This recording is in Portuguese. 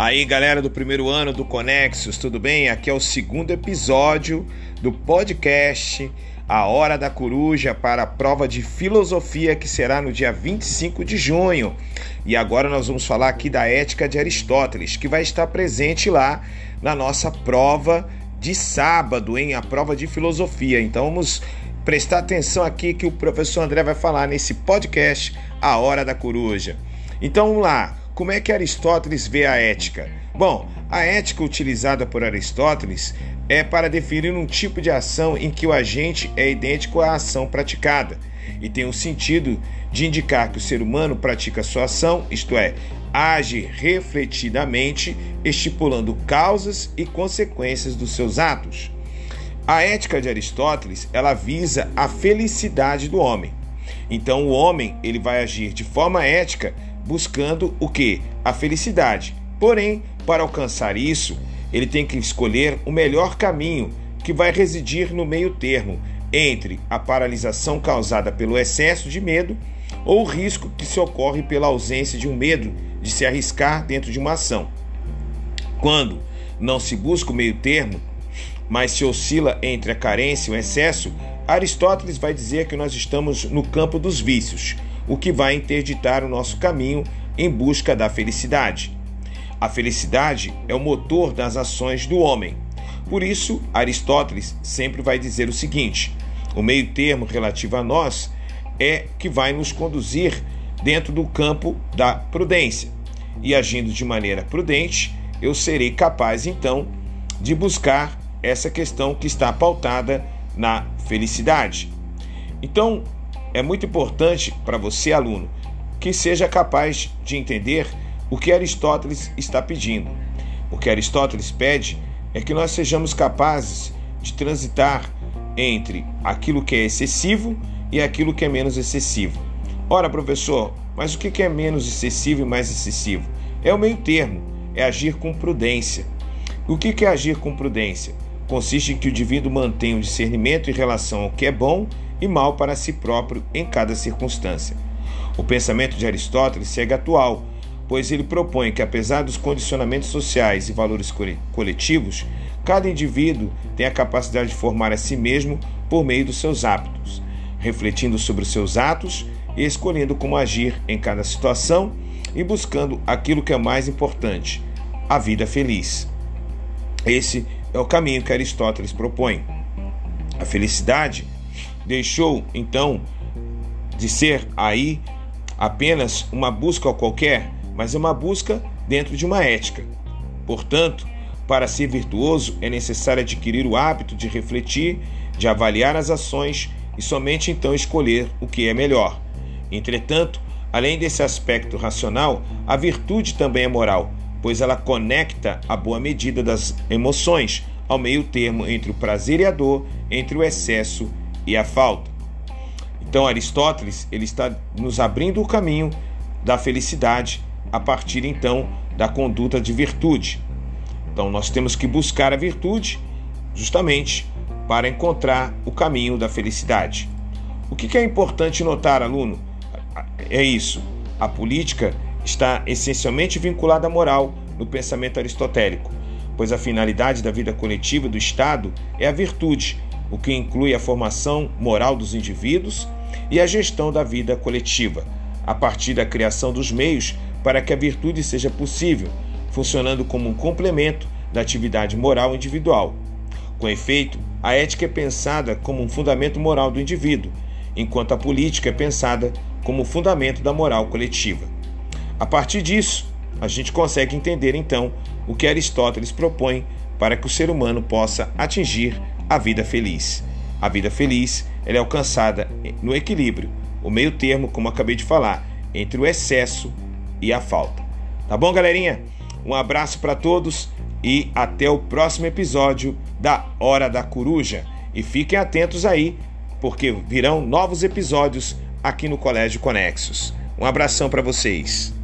Aí, galera do primeiro ano do Conexus, tudo bem? Aqui é o segundo episódio do podcast A Hora da Coruja para a prova de filosofia que será no dia 25 de junho. E agora nós vamos falar aqui da ética de Aristóteles, que vai estar presente lá na nossa prova de sábado, em a prova de filosofia. Então vamos prestar atenção aqui que o professor André vai falar nesse podcast A Hora da Coruja. Então vamos lá. Como é que Aristóteles vê a ética? Bom, a ética utilizada por Aristóteles é para definir um tipo de ação em que o agente é idêntico à ação praticada e tem o sentido de indicar que o ser humano pratica sua ação, isto é, age refletidamente, estipulando causas e consequências dos seus atos. A ética de Aristóteles, ela visa a felicidade do homem. Então o homem, ele vai agir de forma ética buscando o que? A felicidade. Porém, para alcançar isso, ele tem que escolher o melhor caminho, que vai residir no meio termo entre a paralisação causada pelo excesso de medo ou o risco que se ocorre pela ausência de um medo de se arriscar dentro de uma ação. Quando não se busca o meio termo, mas se oscila entre a carência e o excesso, Aristóteles vai dizer que nós estamos no campo dos vícios o que vai interditar o nosso caminho em busca da felicidade. A felicidade é o motor das ações do homem. Por isso, Aristóteles sempre vai dizer o seguinte: o meio-termo relativo a nós é que vai nos conduzir dentro do campo da prudência. E agindo de maneira prudente, eu serei capaz então de buscar essa questão que está pautada na felicidade. Então, é muito importante para você, aluno, que seja capaz de entender o que Aristóteles está pedindo. O que Aristóteles pede é que nós sejamos capazes de transitar entre aquilo que é excessivo e aquilo que é menos excessivo. Ora, professor, mas o que é menos excessivo e mais excessivo? É o meio termo, é agir com prudência. O que é agir com prudência? Consiste em que o indivíduo mantenha o discernimento em relação ao que é bom e mal para si próprio em cada circunstância. O pensamento de Aristóteles segue atual, pois ele propõe que, apesar dos condicionamentos sociais e valores coletivos, cada indivíduo tem a capacidade de formar a si mesmo por meio dos seus hábitos, refletindo sobre os seus atos e escolhendo como agir em cada situação e buscando aquilo que é mais importante, a vida feliz. Esse é o caminho que Aristóteles propõe. A felicidade deixou então de ser aí apenas uma busca qualquer, mas é uma busca dentro de uma ética. Portanto, para ser virtuoso é necessário adquirir o hábito de refletir, de avaliar as ações e somente então escolher o que é melhor. Entretanto, além desse aspecto racional, a virtude também é moral, pois ela conecta a boa medida das emoções ao meio termo entre o prazer e a dor, entre o excesso e a falta. Então Aristóteles ele está nos abrindo o caminho da felicidade a partir então da conduta de virtude. Então nós temos que buscar a virtude justamente para encontrar o caminho da felicidade. O que é importante notar, aluno? É isso. A política está essencialmente vinculada à moral no pensamento aristotélico, pois a finalidade da vida coletiva do Estado é a virtude, o que inclui a formação moral dos indivíduos e a gestão da vida coletiva, a partir da criação dos meios para que a virtude seja possível, funcionando como um complemento da atividade moral individual. Com efeito, a ética é pensada como um fundamento moral do indivíduo, enquanto a política é pensada como fundamento da moral coletiva. A partir disso, a gente consegue entender então o que Aristóteles propõe para que o ser humano possa atingir a vida feliz. A vida feliz é alcançada no equilíbrio, o meio termo, como acabei de falar, entre o excesso e a falta. Tá bom, galerinha? Um abraço para todos e até o próximo episódio da Hora da Coruja. E fiquem atentos aí, porque virão novos episódios aqui no Colégio Conexos. Um abração para vocês.